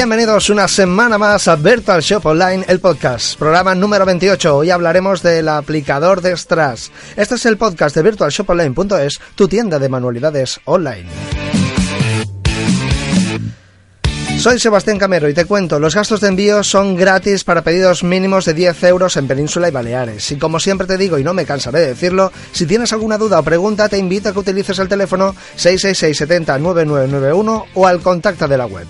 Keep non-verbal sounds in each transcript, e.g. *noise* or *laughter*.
Bienvenidos una semana más a Virtual Shop Online, el podcast, programa número 28. Hoy hablaremos del aplicador de Strass. Este es el podcast de virtualshoponline.es, tu tienda de manualidades online. Soy Sebastián Camero y te cuento, los gastos de envío son gratis para pedidos mínimos de 10 euros en Península y Baleares. Y como siempre te digo, y no me cansaré de decirlo, si tienes alguna duda o pregunta, te invito a que utilices el teléfono 666 70 9991 o al contacto de la web.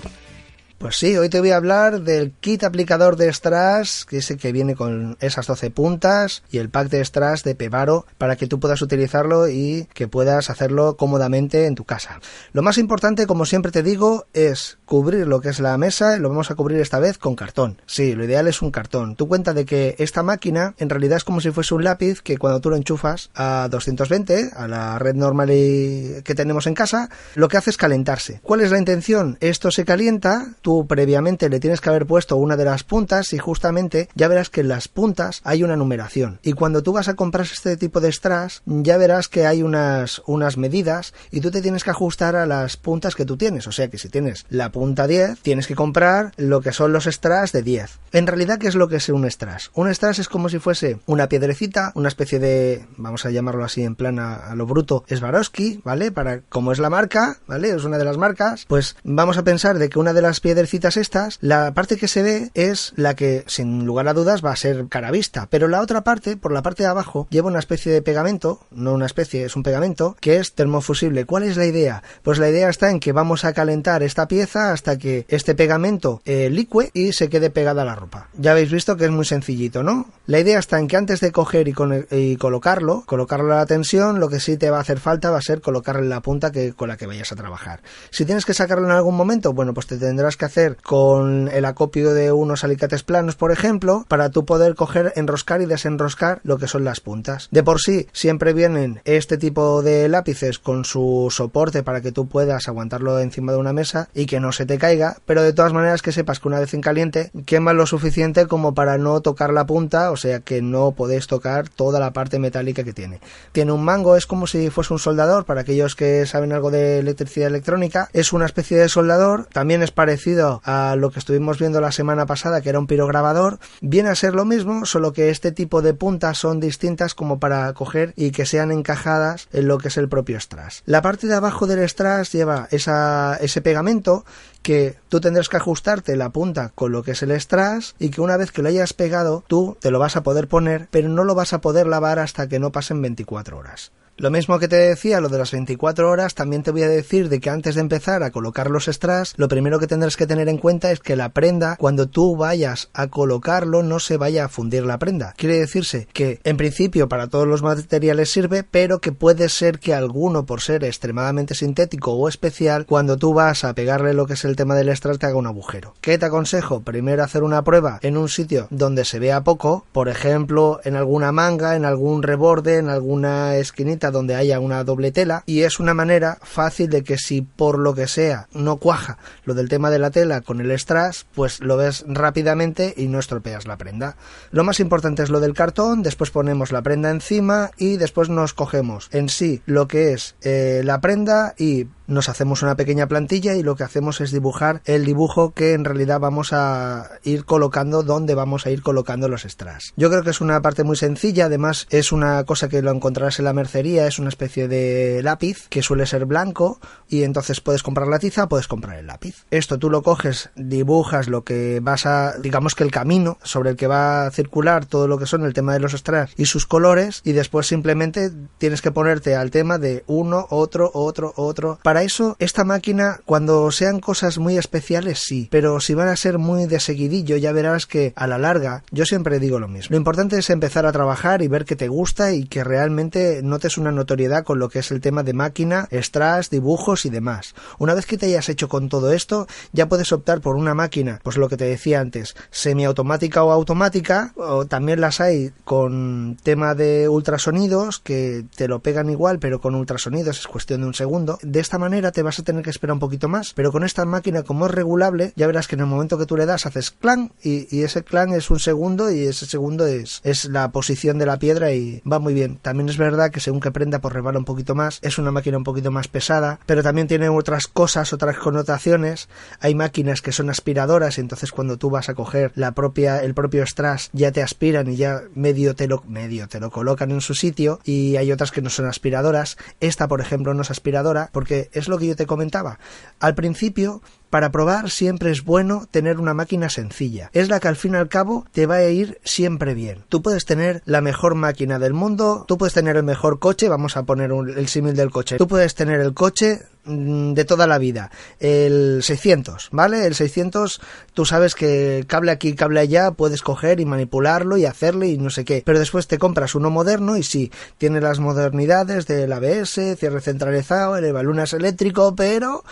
Pues sí, hoy te voy a hablar del kit aplicador de strass, que es el que viene con esas 12 puntas, y el pack de strass de Pevaro para que tú puedas utilizarlo y que puedas hacerlo cómodamente en tu casa. Lo más importante, como siempre te digo, es cubrir lo que es la mesa, lo vamos a cubrir esta vez con cartón. Sí, lo ideal es un cartón. Tú cuenta de que esta máquina en realidad es como si fuese un lápiz que cuando tú lo enchufas a 220, a la red normal que tenemos en casa, lo que hace es calentarse. ¿Cuál es la intención? Esto se calienta, previamente le tienes que haber puesto una de las puntas y justamente ya verás que en las puntas hay una numeración. Y cuando tú vas a comprar este tipo de strass, ya verás que hay unas, unas medidas y tú te tienes que ajustar a las puntas que tú tienes. O sea que si tienes la punta 10, tienes que comprar lo que son los strass de 10. En realidad, ¿qué es lo que es un strass? Un strass es como si fuese una piedrecita, una especie de, vamos a llamarlo así en plan a, lo bruto, Swarovski, ¿vale? Para, como es la marca, ¿vale? Es una de las marcas, pues vamos a pensar de que una de las piedras citas estas, la parte que se ve es la que, sin lugar a dudas, va a ser cara vista, pero la otra parte, por la parte de abajo, lleva una especie de pegamento, no una especie, es un pegamento, que es termofusible. ¿Cuál es la idea? Pues la idea está en que vamos a calentar esta pieza hasta que este pegamento eh, licue y se quede pegada a la ropa. Ya habéis visto que es muy sencillito, ¿no? La idea está en que antes de coger y, y colocarlo, colocarlo a la tensión, lo que sí te va a hacer falta va a ser colocarle la punta que, con la que vayas a trabajar. Si tienes que sacarlo en algún momento, bueno, pues te tendrás que hacer con el acopio de unos alicates planos, por ejemplo, para tú poder coger, enroscar y desenroscar lo que son las puntas. De por sí, siempre vienen este tipo de lápices con su soporte para que tú puedas aguantarlo encima de una mesa y que no se te caiga, pero de todas maneras que sepas que una vez en caliente quema lo suficiente como para no tocar la punta, o sea que no podéis tocar toda la parte metálica que tiene. Tiene un mango, es como si fuese un soldador, para aquellos que saben algo de electricidad electrónica, es una especie de soldador, también es parecido a lo que estuvimos viendo la semana pasada, que era un pirograbador, viene a ser lo mismo, solo que este tipo de puntas son distintas como para coger y que sean encajadas en lo que es el propio strass. La parte de abajo del strass lleva esa, ese pegamento que tú tendrás que ajustarte la punta con lo que es el strass y que una vez que lo hayas pegado tú te lo vas a poder poner pero no lo vas a poder lavar hasta que no pasen 24 horas. Lo mismo que te decía, lo de las 24 horas, también te voy a decir de que antes de empezar a colocar los strass, lo primero que tendrás que tener en cuenta es que la prenda, cuando tú vayas a colocarlo, no se vaya a fundir la prenda. Quiere decirse que, en principio, para todos los materiales sirve, pero que puede ser que alguno, por ser extremadamente sintético o especial, cuando tú vas a pegarle lo que es el tema del strass, te haga un agujero. ¿Qué te aconsejo? Primero hacer una prueba en un sitio donde se vea poco, por ejemplo, en alguna manga, en algún reborde, en alguna esquinita donde haya una doble tela y es una manera fácil de que si por lo que sea no cuaja lo del tema de la tela con el strass, pues lo ves rápidamente y no estropeas la prenda. Lo más importante es lo del cartón, después ponemos la prenda encima y después nos cogemos en sí lo que es eh, la prenda y nos hacemos una pequeña plantilla y lo que hacemos es dibujar el dibujo que en realidad vamos a ir colocando donde vamos a ir colocando los strass. Yo creo que es una parte muy sencilla, además es una cosa que lo encontrarás en la mercería es una especie de lápiz que suele ser blanco y entonces puedes comprar la tiza, puedes comprar el lápiz. Esto tú lo coges, dibujas lo que vas a, digamos que el camino sobre el que va a circular todo lo que son el tema de los strass y sus colores y después simplemente tienes que ponerte al tema de uno, otro, otro, otro. Para eso, esta máquina, cuando sean cosas muy especiales, sí, pero si van a ser muy de seguidillo, ya verás que a la larga, yo siempre digo lo mismo. Lo importante es empezar a trabajar y ver que te gusta y que realmente notes una notoriedad con lo que es el tema de máquina, strass, dibujos y demás. Una vez que te hayas hecho con todo esto, ya puedes optar por una máquina, pues lo que te decía antes, semiautomática o automática, o también las hay con tema de ultrasonidos que te lo pegan igual, pero con ultrasonidos es cuestión de un segundo. De esta manera te vas a tener que esperar un poquito más, pero con esta máquina como es regulable, ya verás que en el momento que tú le das haces clan y, ese clan es un segundo y ese segundo es, es la posición de la piedra y va muy bien. También es verdad que según que prenda pues rebala un poquito más, es una máquina un poquito más pesada, pero también tiene otras cosas, otras connotaciones. Hay máquinas que son aspiradoras entonces cuando tú vas a coger la propia, el propio strass ya te aspiran y ya medio te lo, medio te lo colocan en su sitio y hay otras que no son aspiradoras. Esta, por ejemplo, no es aspiradora porque es lo que yo te comentaba. Al principio para probar siempre es bueno tener una máquina sencilla. Es la que al fin y al cabo te va a ir siempre bien. Tú puedes tener la mejor máquina del mundo, tú puedes tener el mejor coche, vamos a poner el símil del coche. Tú puedes tener el coche mm, de toda la vida, el 600, ¿vale? El 600, tú sabes que cable aquí, cable allá, puedes coger y manipularlo y hacerlo y no sé qué. Pero después te compras uno moderno y sí, tiene las modernidades del ABS, cierre centralizado, el es eléctrico, pero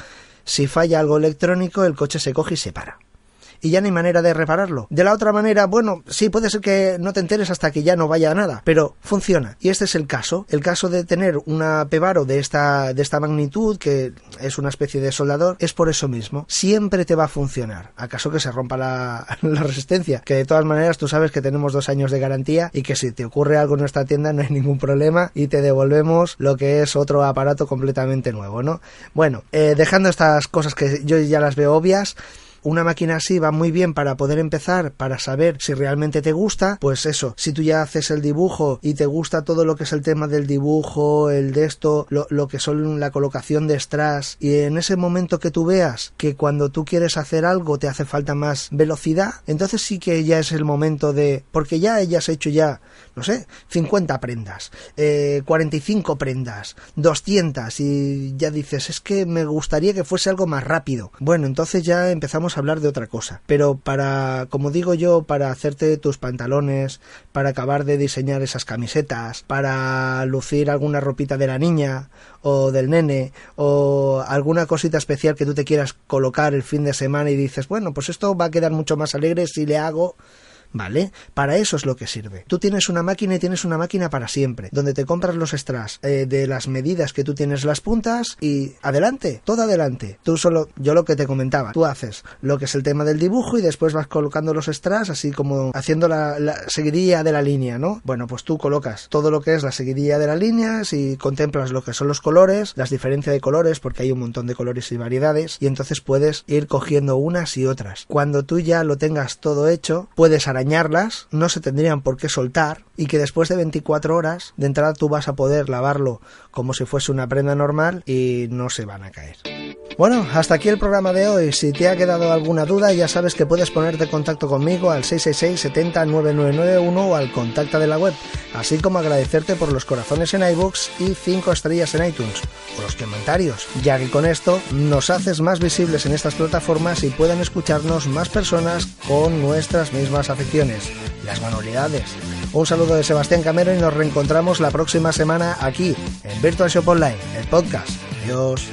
si falla algo electrónico, el coche se coge y se para y ya no hay manera de repararlo. De la otra manera, bueno, sí puede ser que no te enteres hasta que ya no vaya a nada, pero funciona. Y este es el caso, el caso de tener una Pevaro de esta de esta magnitud que es una especie de soldador, es por eso mismo. Siempre te va a funcionar. ¿Acaso que se rompa *laughs* la, resistencia? Que de todas maneras tú sabes que tenemos dos años de garantía y que si te ocurre algo en nuestra tienda no hay ningún problema y te devolvemos lo que es otro aparato completamente nuevo, ¿no? Bueno, eh, dejando estas cosas que yo ya las veo obvias, una máquina así va muy bien para poder empezar, para saber si realmente te gusta, pues eso, si tú ya haces el dibujo y te gusta todo lo que es el tema del dibujo, el de esto, lo, lo que son la colocación de strass, y en ese momento que tú veas que cuando tú quieres hacer algo te hace falta más velocidad, entonces sí que ya es el momento de, porque ya hayas hecho ya, no sé, 50 prendas, eh, 45 prendas, 200 y ya dices, es que me gustaría que fuese algo más rápido. Bueno, entonces ya empezamos hablar de otra cosa. Pero para, como digo yo, para hacerte tus pantalones, para acabar de diseñar esas camisetas, para lucir alguna ropita de la niña o del nene o alguna cosita especial que tú te quieras colocar el fin de semana y dices, bueno, pues esto va a quedar mucho más alegre si le hago ¿vale? Para eso es lo que sirve. Tú tienes una máquina y tienes una máquina para siempre, donde te compras los strass eh, de las medidas que tú tienes las puntas y adelante, todo adelante. Tú solo, yo lo que te comentaba, tú haces lo que es el tema del dibujo y después vas colocando los strass así como haciendo la, la seguidilla de la línea, ¿no? Bueno, pues tú colocas todo lo que es la seguidilla de la línea y contemplas lo que son los colores, las diferencias de colores, porque hay un montón de colores y variedades, y entonces puedes ir cogiendo unas y otras. Cuando tú ya lo tengas todo hecho, puedes no se tendrían por qué soltar y que después de 24 horas de entrada tú vas a poder lavarlo como si fuese una prenda normal y no se van a caer. Bueno, hasta aquí el programa de hoy. Si te ha quedado alguna duda, ya sabes que puedes ponerte en contacto conmigo al 666 70 9991 o al contacto de la web, así como agradecerte por los corazones en iBooks y 5 estrellas en iTunes o los comentarios, ya que con esto nos haces más visibles en estas plataformas y pueden escucharnos más personas con nuestras mismas aficiones, las manualidades. Un saludo de Sebastián Camero y nos reencontramos la próxima semana aquí en Virtual Shop Online, el podcast. Adiós.